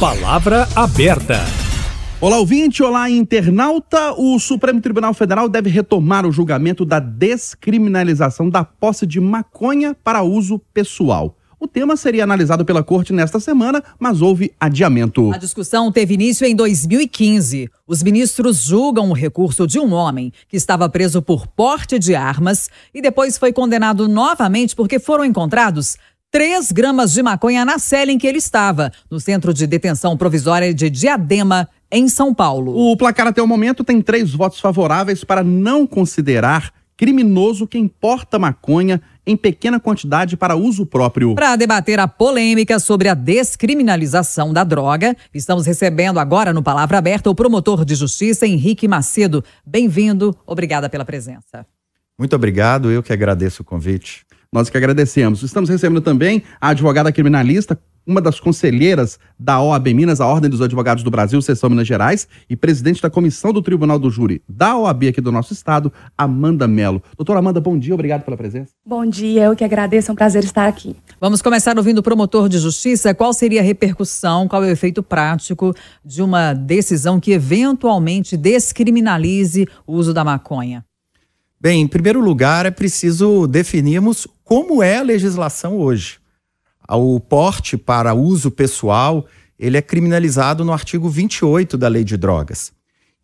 Palavra aberta. Olá, ouvinte, olá, internauta. O Supremo Tribunal Federal deve retomar o julgamento da descriminalização da posse de maconha para uso pessoal. O tema seria analisado pela corte nesta semana, mas houve adiamento. A discussão teve início em 2015. Os ministros julgam o recurso de um homem que estava preso por porte de armas e depois foi condenado novamente porque foram encontrados 3 gramas de maconha na cela em que ele estava, no centro de detenção provisória de Diadema, em São Paulo. O placar até o momento tem três votos favoráveis para não considerar criminoso quem porta maconha em pequena quantidade para uso próprio. Para debater a polêmica sobre a descriminalização da droga, estamos recebendo agora no Palavra Aberta o promotor de justiça Henrique Macedo. Bem-vindo, obrigada pela presença. Muito obrigado, eu que agradeço o convite. Nós que agradecemos. Estamos recebendo também a advogada criminalista, uma das conselheiras da OAB Minas, a Ordem dos Advogados do Brasil, Seção Minas Gerais, e presidente da Comissão do Tribunal do Júri da OAB aqui do nosso estado, Amanda Melo. Doutora Amanda, bom dia, obrigado pela presença. Bom dia, eu que agradeço, é um prazer estar aqui. Vamos começar ouvindo o promotor de justiça. Qual seria a repercussão, qual é o efeito prático de uma decisão que eventualmente descriminalize o uso da maconha? Bem, em primeiro lugar, é preciso definirmos como é a legislação hoje. O porte para uso pessoal, ele é criminalizado no artigo 28 da Lei de Drogas.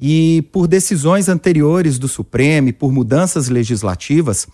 E por decisões anteriores do Supremo e por mudanças legislativas,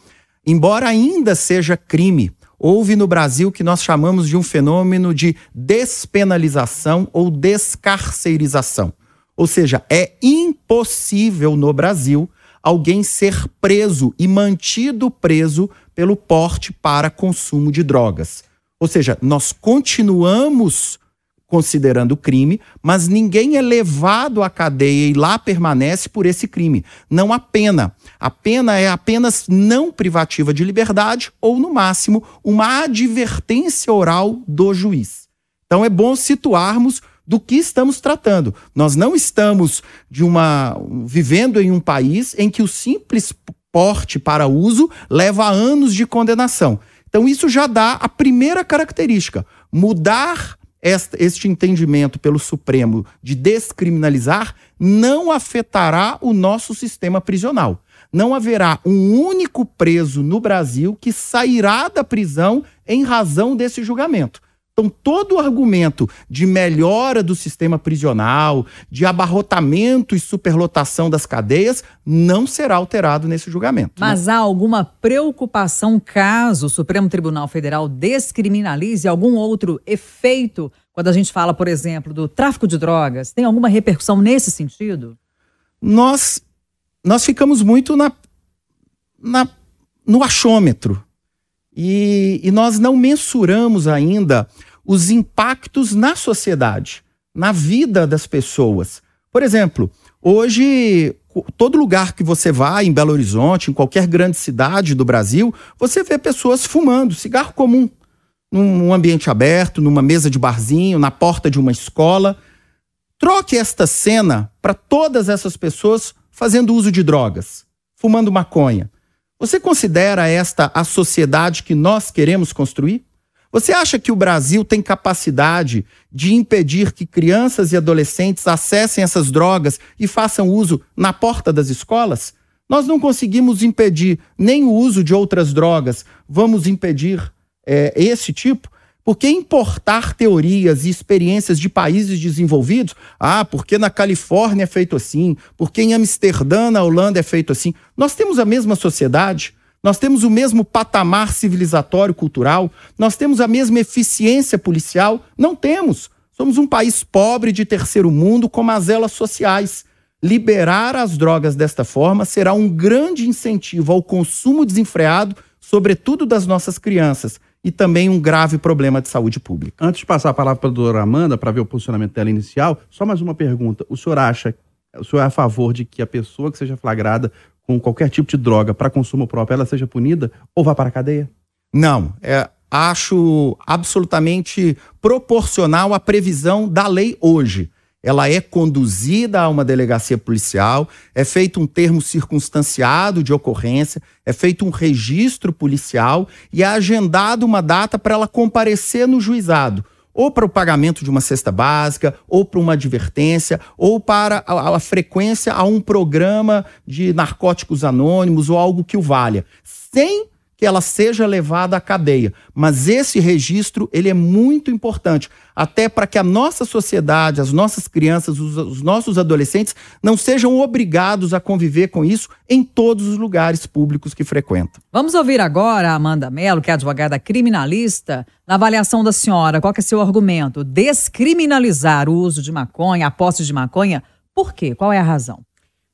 embora ainda seja crime, houve no Brasil que nós chamamos de um fenômeno de despenalização ou descarcerização. Ou seja, é impossível no Brasil alguém ser preso e mantido preso pelo porte para consumo de drogas. Ou seja, nós continuamos considerando crime, mas ninguém é levado à cadeia e lá permanece por esse crime. Não há pena. A pena é apenas não privativa de liberdade ou, no máximo, uma advertência oral do juiz. Então é bom situarmos do que estamos tratando. Nós não estamos de uma vivendo em um país em que o simples porte para uso leva anos de condenação. Então isso já dá a primeira característica, mudar este entendimento pelo Supremo de descriminalizar não afetará o nosso sistema prisional. Não haverá um único preso no Brasil que sairá da prisão em razão desse julgamento. Então, todo o argumento de melhora do sistema prisional, de abarrotamento e superlotação das cadeias, não será alterado nesse julgamento. Mas né? há alguma preocupação caso o Supremo Tribunal Federal descriminalize algum outro efeito quando a gente fala, por exemplo, do tráfico de drogas? Tem alguma repercussão nesse sentido? Nós, nós ficamos muito na, na, no achômetro. E, e nós não mensuramos ainda os impactos na sociedade, na vida das pessoas. Por exemplo, hoje, todo lugar que você vai, em Belo Horizonte, em qualquer grande cidade do Brasil, você vê pessoas fumando cigarro comum, num ambiente aberto, numa mesa de barzinho, na porta de uma escola. Troque esta cena para todas essas pessoas fazendo uso de drogas, fumando maconha. Você considera esta a sociedade que nós queremos construir? Você acha que o Brasil tem capacidade de impedir que crianças e adolescentes acessem essas drogas e façam uso na porta das escolas? Nós não conseguimos impedir nem o uso de outras drogas. Vamos impedir é, esse tipo? Porque importar teorias e experiências de países desenvolvidos, ah, porque na Califórnia é feito assim, porque em Amsterdã, na Holanda é feito assim. Nós temos a mesma sociedade, nós temos o mesmo patamar civilizatório cultural? Nós temos a mesma eficiência policial? Não temos. Somos um país pobre de terceiro mundo com mazelas sociais. Liberar as drogas desta forma será um grande incentivo ao consumo desenfreado, sobretudo das nossas crianças, e também um grave problema de saúde pública. Antes de passar a palavra para a doutora Amanda, para ver o posicionamento dela inicial, só mais uma pergunta. O senhor acha, o senhor é a favor de que a pessoa que seja flagrada com qualquer tipo de droga para consumo próprio, ela seja punida ou vá para a cadeia? Não, é, acho absolutamente proporcional à previsão da lei hoje. Ela é conduzida a uma delegacia policial, é feito um termo circunstanciado de ocorrência, é feito um registro policial e é agendada uma data para ela comparecer no juizado ou para o pagamento de uma cesta básica, ou para uma advertência, ou para a, a frequência a um programa de narcóticos anônimos ou algo que o valha, sem que ela seja levada à cadeia. Mas esse registro ele é muito importante, até para que a nossa sociedade, as nossas crianças, os, os, nossos adolescentes não sejam obrigados a conviver com isso em todos os lugares públicos que frequentam. Vamos ouvir agora a Amanda Mello, que é advogada criminalista. Na avaliação da senhora, qual é seu argumento? Descriminalizar o uso de maconha, a posse de maconha, por quê? Qual é a razão?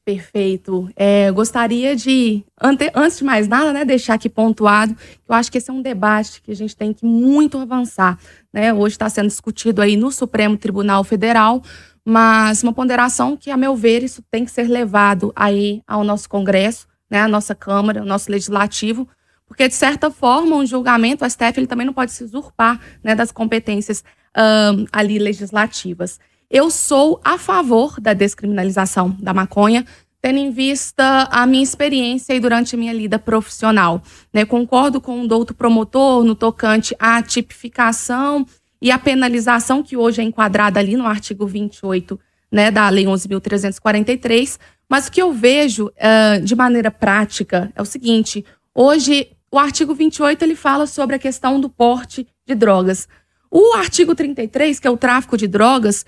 Perfeito. É, gostaria de, ante, antes de mais nada, né, deixar aqui pontuado, eu acho que esse é um debate que a gente tem que muito avançar. Né? Hoje está sendo discutido aí no Supremo Tribunal Federal, mas uma ponderação que, a meu ver, isso tem que ser levado aí ao nosso Congresso, né, à nossa Câmara, ao nosso Legislativo, porque, de certa forma, um julgamento, o STF ele também não pode se usurpar né, das competências um, ali legislativas. Eu sou a favor da descriminalização da maconha, tendo em vista a minha experiência e durante a minha lida profissional. Né? Concordo com o doutor promotor no tocante à tipificação e à penalização que hoje é enquadrada ali no artigo 28 né, da Lei 11.343, mas o que eu vejo uh, de maneira prática é o seguinte: hoje o artigo 28 ele fala sobre a questão do porte de drogas. O artigo 33, que é o tráfico de drogas,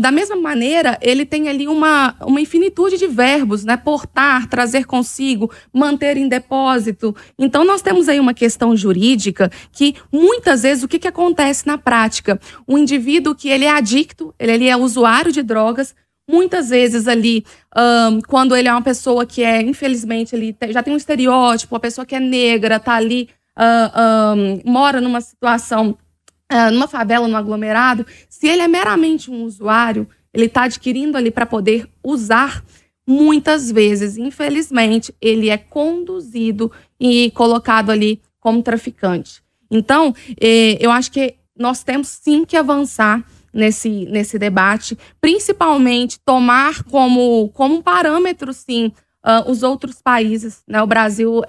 da mesma maneira, ele tem ali uma, uma infinitude de verbos, né? Portar, trazer consigo, manter em depósito. Então, nós temos aí uma questão jurídica que, muitas vezes, o que, que acontece na prática? O indivíduo que ele é adicto, ele, ele é usuário de drogas, muitas vezes ali, um, quando ele é uma pessoa que é, infelizmente, ele já tem um estereótipo, uma pessoa que é negra, tá ali, uh, um, mora numa situação uh, numa favela, num aglomerado, se ele é meramente um usuário, ele está adquirindo ali para poder usar, muitas vezes, infelizmente, ele é conduzido e colocado ali como traficante. Então, eh, eu acho que nós temos sim que avançar nesse, nesse debate, principalmente tomar como, como parâmetro, sim, uh, os outros países. Né? O Brasil, uh,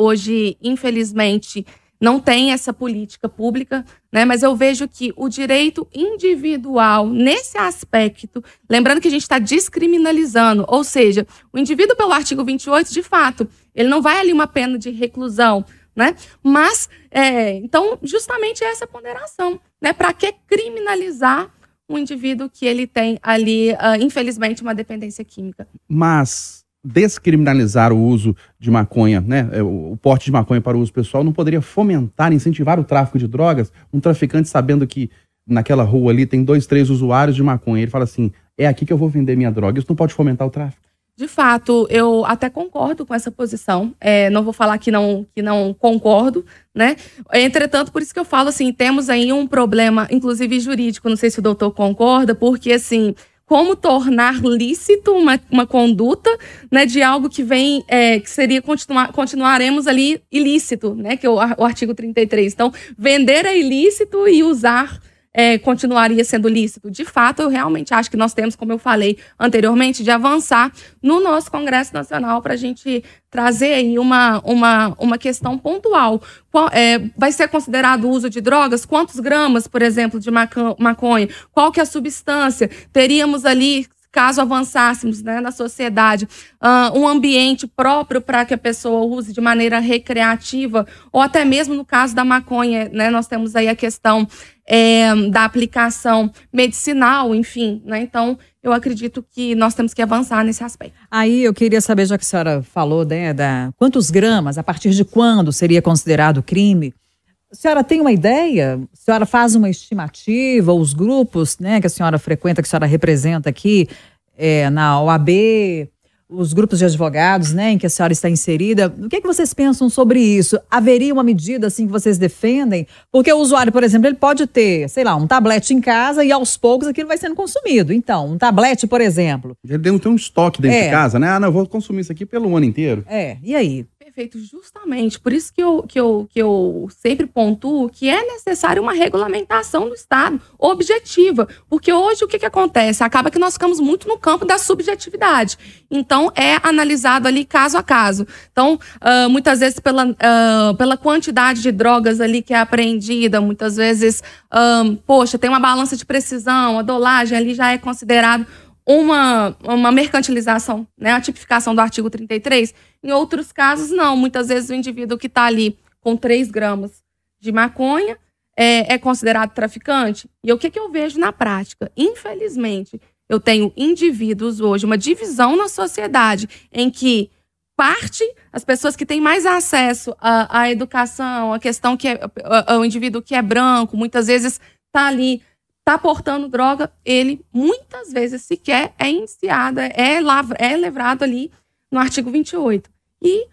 hoje, infelizmente, não tem essa política pública, né? Mas eu vejo que o direito individual, nesse aspecto, lembrando que a gente está descriminalizando, ou seja, o indivíduo, pelo artigo 28, de fato, ele não vai ali uma pena de reclusão, né? Mas, é, então, justamente essa ponderação, né? Para que criminalizar um indivíduo que ele tem ali, uh, infelizmente, uma dependência química? Mas descriminalizar o uso de maconha, né, é, o porte de maconha para o uso pessoal, não poderia fomentar, incentivar o tráfico de drogas? Um traficante sabendo que naquela rua ali tem dois, três usuários de maconha, ele fala assim, é aqui que eu vou vender minha droga. Isso não pode fomentar o tráfico? De fato, eu até concordo com essa posição. É, não vou falar que não, que não concordo, né? Entretanto, por isso que eu falo assim, temos aí um problema, inclusive jurídico, não sei se o doutor concorda, porque assim, como tornar lícito uma, uma conduta né, de algo que vem, é, que seria continuar, continuaremos ali ilícito, né, que é o, o artigo 33. Então, vender é ilícito e usar é, continuaria sendo lícito. De fato, eu realmente acho que nós temos, como eu falei anteriormente, de avançar no nosso Congresso Nacional para a gente trazer aí uma, uma, uma questão pontual. Qual, é, vai ser considerado o uso de drogas? Quantos gramas, por exemplo, de maconha? Qual que é a substância? Teríamos ali caso avançássemos né, na sociedade, uh, um ambiente próprio para que a pessoa use de maneira recreativa, ou até mesmo no caso da maconha, né, nós temos aí a questão é, da aplicação medicinal, enfim, né? Então, eu acredito que nós temos que avançar nesse aspecto. Aí eu queria saber, já que a senhora falou, né, da quantos gramas, a partir de quando seria considerado crime? A senhora tem uma ideia? A senhora faz uma estimativa? Os grupos né, que a senhora frequenta, que a senhora representa aqui é, na OAB, os grupos de advogados, né, em que a senhora está inserida, o que, é que vocês pensam sobre isso? Haveria uma medida assim que vocês defendem? Porque o usuário, por exemplo, ele pode ter, sei lá, um tablete em casa e aos poucos aquilo vai sendo consumido. Então, um tablete, por exemplo. Ele tem um estoque dentro é. de casa, né? Ah, não, eu vou consumir isso aqui pelo ano inteiro. É, e aí? Perfeito, justamente. Por isso que eu, que, eu, que eu sempre pontuo que é necessário uma regulamentação do Estado objetiva. Porque hoje o que, que acontece? Acaba que nós ficamos muito no campo da subjetividade. Então, é analisado ali caso a caso. Então, uh, muitas vezes, pela, uh, pela quantidade de drogas ali que é apreendida, muitas vezes, um, poxa, tem uma balança de precisão, a dolagem ali já é considerado uma, uma mercantilização, né, a tipificação do artigo 33. Em outros casos, não. Muitas vezes o indivíduo que está ali com 3 gramas de maconha é, é, considerado traficante. E o que, que eu vejo na prática? Infelizmente, eu tenho indivíduos hoje, uma divisão na sociedade em que parte as pessoas que têm mais acesso à, à educação, a questão que é o indivíduo que é branco, muitas vezes está ali está portando droga, ele muitas vezes sequer é indiciado, é, lavra, é levrado ali no artigo 28. E,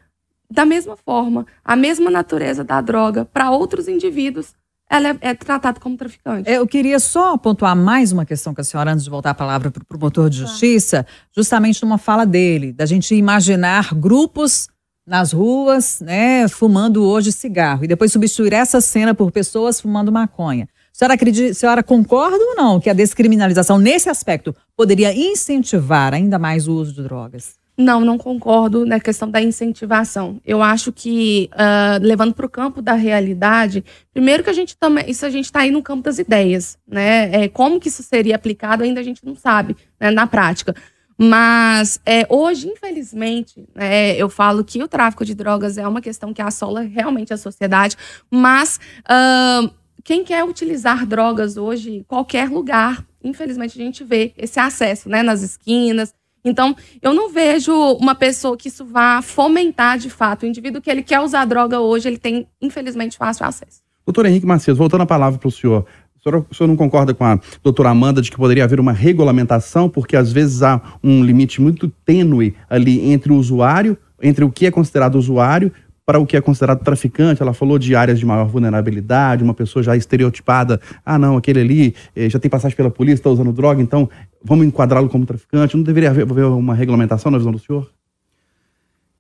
da mesma forma, a mesma natureza da droga para outros indivíduos, ela é, é tratada como traficante. Eu queria só pontuar mais uma questão com a senhora, antes de voltar a palavra para o promotor de tá. justiça, justamente numa fala dele, da gente imaginar grupos nas ruas, né, fumando hoje cigarro, e depois substituir essa cena por pessoas fumando maconha. A senhora, acredita, senhora concorda ou não que a descriminalização, nesse aspecto, poderia incentivar ainda mais o uso de drogas? Não, não concordo na questão da incentivação. Eu acho que, uh, levando para o campo da realidade, primeiro que a gente também, isso a gente está aí no campo das ideias, né? É, como que isso seria aplicado, ainda a gente não sabe né, na prática. Mas é, hoje, infelizmente, né, eu falo que o tráfico de drogas é uma questão que assola realmente a sociedade, mas uh, quem quer utilizar drogas hoje, em qualquer lugar, infelizmente a gente vê esse acesso, né, nas esquinas. Então, eu não vejo uma pessoa que isso vá fomentar de fato. O indivíduo que ele quer usar droga hoje, ele tem, infelizmente, fácil acesso. Doutor Henrique Macias, voltando a palavra para. O senhor, o senhor não concorda com a doutora Amanda de que poderia haver uma regulamentação, porque às vezes há um limite muito tênue ali entre o usuário, entre o que é considerado usuário para o que é considerado traficante. Ela falou de áreas de maior vulnerabilidade, uma pessoa já estereotipada. Ah, não, aquele ali eh, já tem passagem pela polícia, está usando droga, então vamos enquadrá-lo como traficante. Não deveria haver, uma regulamentação na visão do senhor?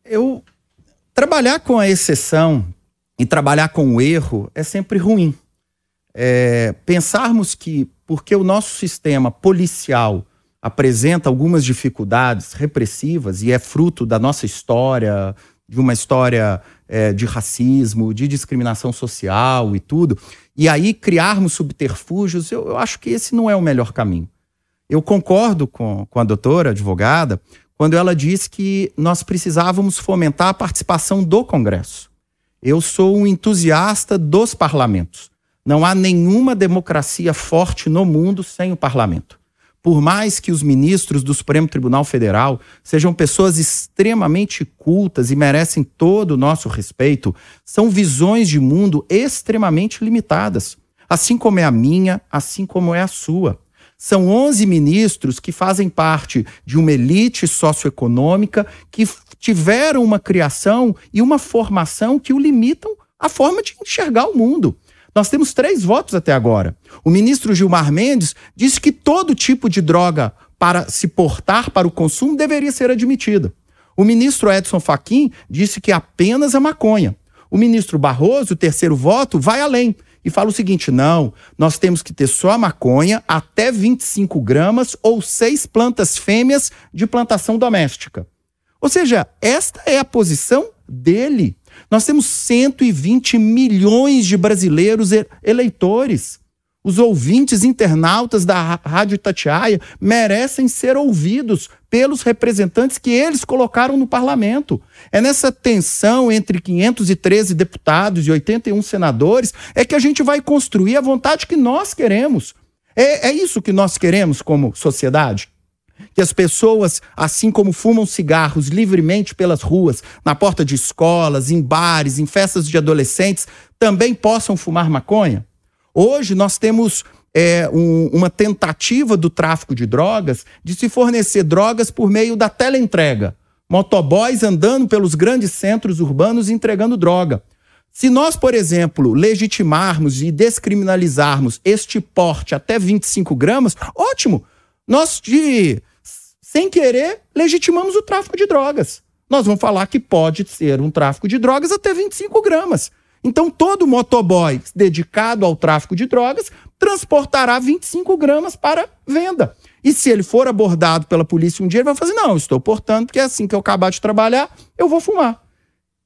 Eu. Trabalhar com a exceção e trabalhar com o erro é sempre ruim. É, pensarmos que, porque o nosso sistema policial apresenta algumas dificuldades repressivas e é fruto da nossa história, de uma história é, de racismo, de discriminação social e tudo, e aí criarmos subterfúgios, eu, eu, acho que esse não é o melhor caminho. Eu concordo com, com a doutora advogada quando ela diz que nós precisávamos fomentar a participação do Congresso. Eu sou um entusiasta dos parlamentos. Não há nenhuma democracia forte no mundo sem o parlamento por mais que os ministros do Supremo Tribunal Federal sejam pessoas extremamente cultas e merecem todo o nosso respeito, são visões de mundo extremamente limitadas, assim como é a minha, assim como é a sua. São 11 ministros que fazem parte de uma elite socioeconômica que tiveram uma criação e uma formação que o limitam a forma de enxergar o mundo. Nós temos três votos até agora. O ministro Gilmar Mendes disse que todo tipo de droga para se portar para o consumo deveria ser admitida. O ministro Edson Fachin disse que apenas a maconha. O ministro Barroso, o terceiro voto, vai além e fala o seguinte: não, nós temos que ter só a maconha até 25 gramas ou seis plantas fêmeas de plantação doméstica. Ou seja, esta é a posição dele. Nós temos 120 milhões de brasileiros eleitores. Os ouvintes internautas da Rádio Tatiaia merecem ser ouvidos pelos representantes que eles colocaram no parlamento. É nessa tensão entre 513 deputados e 81 senadores é que a gente vai construir a vontade que nós queremos. É, é isso que nós queremos como sociedade que as pessoas, assim como fumam cigarros livremente pelas ruas, na porta de escolas, em bares, em festas de adolescentes, também possam fumar maconha? Hoje nós temos é, um, uma tentativa do tráfico de drogas de se fornecer drogas por meio da teleentrega. Motoboys andando pelos grandes centros urbanos entregando droga. Se nós, por exemplo, legitimarmos e descriminalizarmos este porte até 25 gramas, ótimo. Nós, de sem querer, legitimamos o tráfico de drogas. nós vamos falar que pode ser um tráfico de drogas até 25 gramas. Então, todo motoboy dedicado ao tráfico de drogas transportará 25 gramas para venda. E se ele for abordado pela polícia um dia, ele vai fazer: não, estou portando, porque é assim que eu acabar de trabalhar, eu vou fumar.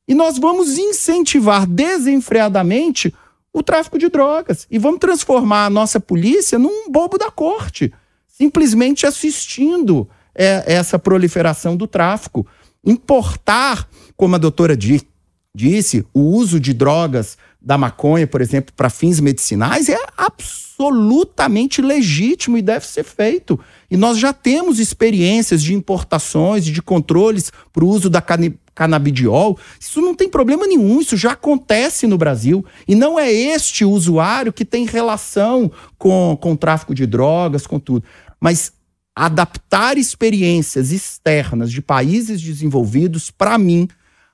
E nós vamos incentivar desenfreadamente o tráfico de drogas. E vamos transformar a nossa polícia num bobo da corte, simplesmente assistindo é, essa proliferação do tráfico. Importar, como a doutora disse, disse, o uso de drogas da maconha, por exemplo, para fins medicinais é absolutamente legítimo e deve ser feito. E nós já temos experiências de importações e de controles para o uso da canabidiol. Isso não tem problema nenhum, isso já acontece no Brasil. E não é este usuário que tem relação com, com o tráfico de drogas, com tudo. Mas adaptar experiências externas de países desenvolvidos, para mim,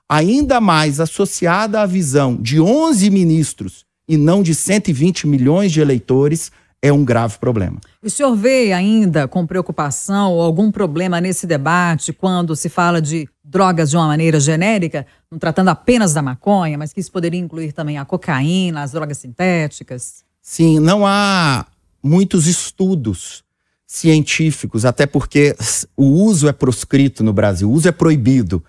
ainda mais associada à visão de 11 ministros e não de 120 milhões de eleitores, é um grave problema. O senhor vê ainda com preocupação algum problema nesse debate quando se fala de drogas de uma maneira genérica, não tratando apenas da maconha, mas que isso poderia incluir também a cocaína, as drogas sintéticas? Sim, não há muitos estudos científicos, até porque o uso é proscrito no Brasil, o uso é proibido.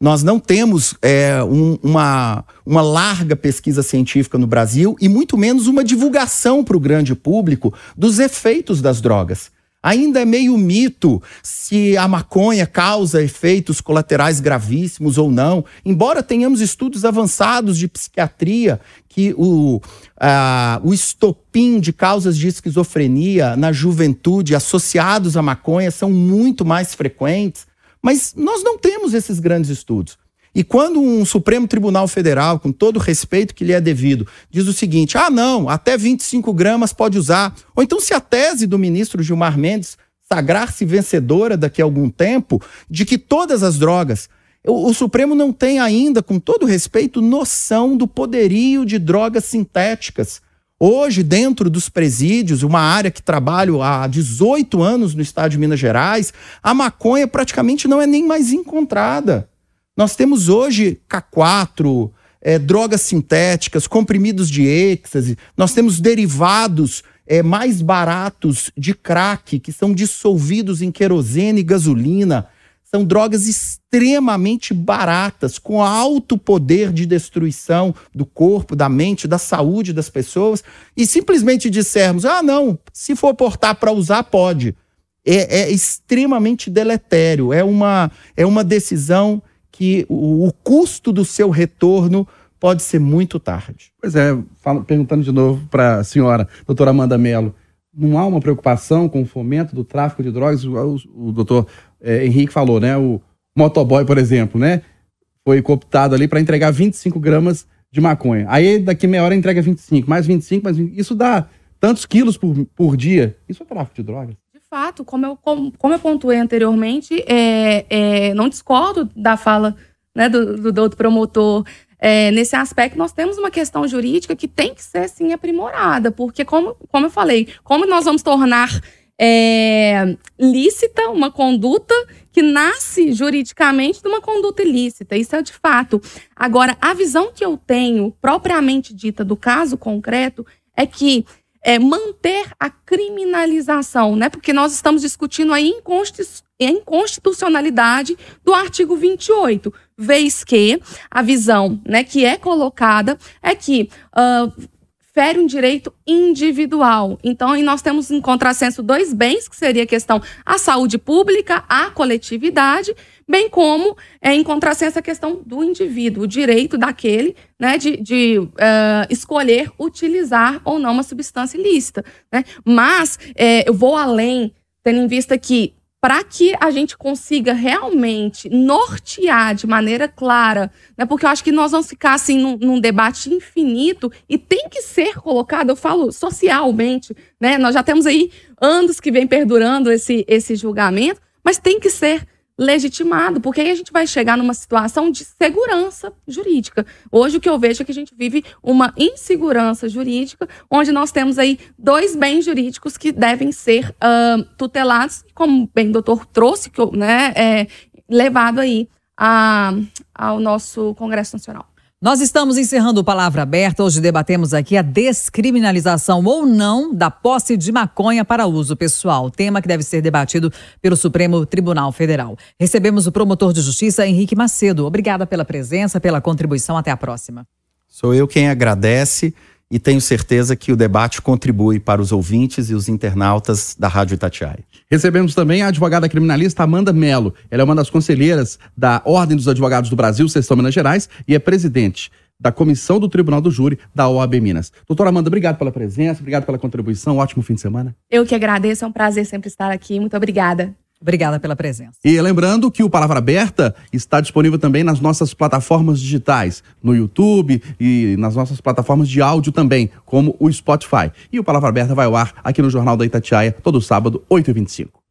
Nós não temos é, um, uma, uma larga pesquisa científica no Brasil e muito menos uma divulgação para o grande público dos efeitos das drogas. Ainda é meio mito se a maconha causa efeitos colaterais gravíssimos ou não, embora tenhamos estudos avançados de psiquiatria que o, o estopim de causas de esquizofrenia na juventude associados à maconha são muito mais frequentes. Mas nós não temos esses grandes estudos. E quando um Supremo Tribunal Federal, com todo o respeito que lhe é devido, diz o seguinte: ah, não, até 25 gramas pode usar. Ou então, se a tese do ministro Gilmar Mendes sagrar-se vencedora daqui a algum tempo, de que todas as drogas. O, o Supremo não tem ainda, com todo respeito, noção do poderio de drogas sintéticas Hoje, dentro dos presídios, uma área que trabalho há 18 anos no estado de Minas Gerais, a maconha praticamente não é nem mais encontrada. Nós temos hoje K4, é, drogas sintéticas, comprimidos de êxtase, nós temos derivados é, mais baratos de crack, que são dissolvidos em querosene e gasolina. São drogas extremamente baratas, com alto poder de destruição do corpo, da mente, da saúde das pessoas, e simplesmente dissermos: ah, não, se for portar para usar, pode. É, é, extremamente deletério, é uma, é uma decisão que o, o custo do seu retorno pode ser muito tarde. Pois é, falo, perguntando de novo para a senhora, doutora Amanda Mello, não há uma preocupação com o fomento do tráfico de drogas? O, o, o doutor é, Henrique falou, né? O motoboy, por exemplo, né? Foi cooptado ali para entregar 25 gramas de maconha. Aí daqui meia hora entrega 25, mais 25, mais 25. Isso dá tantos quilos por, por dia. Isso é tráfico de drogas. Fato, como eu, como, como eu pontuei anteriormente, é, é, não discordo da fala né, do, do, do outro promotor. É, nesse aspecto, nós temos uma questão jurídica que tem que ser, sim, aprimorada, porque, como, como eu falei, como nós vamos tornar é, lícita, uma conduta que nasce juridicamente de uma conduta ilícita. Isso é de fato. Agora, a visão que eu tenho, propriamente dita, do caso concreto, é que é, manter a criminalização, né? Porque nós estamos discutindo a inconstitucionalidade do artigo 28, vez que a visão né, que é colocada é que uh, fere um direito individual. Então, nós temos em contrassenso dois bens, que seria a questão a saúde pública, a coletividade, bem como é, em contrassenso a questão do indivíduo, o direito daquele né, de, de uh, escolher utilizar ou não uma substância ilícita. Né? Mas é, eu vou além, tendo em vista que para que a gente consiga realmente nortear de maneira clara, né? Porque eu acho que nós vamos ficar assim num, num, debate infinito e tem que ser colocado, eu falo socialmente, né? Nós já temos aí anos que vem perdurando esse, esse julgamento, mas tem que ser legitimado, porque aí a gente vai chegar numa situação de segurança jurídica. Hoje o que eu vejo é que a gente vive uma insegurança jurídica, onde nós temos aí dois bens jurídicos que devem ser uh, tutelados, como bem o doutor trouxe, que, né, é, levado aí a, ao nosso Congresso Nacional. Nós estamos encerrando o Palavra Aberta. Hoje debatemos aqui a descriminalização ou não da posse de maconha para uso pessoal, tema que deve ser debatido pelo Supremo Tribunal Federal. Recebemos o promotor de justiça Henrique Macedo. Obrigada pela presença, pela contribuição. Até a próxima. Sou eu quem agradece e tenho certeza que o debate contribui para os ouvintes e os internautas da Rádio Itatiaia. Recebemos também a advogada criminalista Amanda Melo. Ela é uma das conselheiras da Ordem dos Advogados do Brasil, Seção Minas Gerais, e é presidente da Comissão do Tribunal do Júri da OAB Minas. Doutora Amanda, obrigado pela presença, obrigado pela contribuição, ótimo fim de semana. Eu que agradeço, é um prazer sempre estar aqui. Muito obrigada. Obrigada pela presença. E lembrando que o Palavra Aberta está disponível também nas nossas plataformas digitais, no YouTube e nas nossas plataformas de áudio também, como o Spotify. E o Palavra Aberta vai ao ar aqui no Jornal da Itatiaia, todo sábado, 8h25.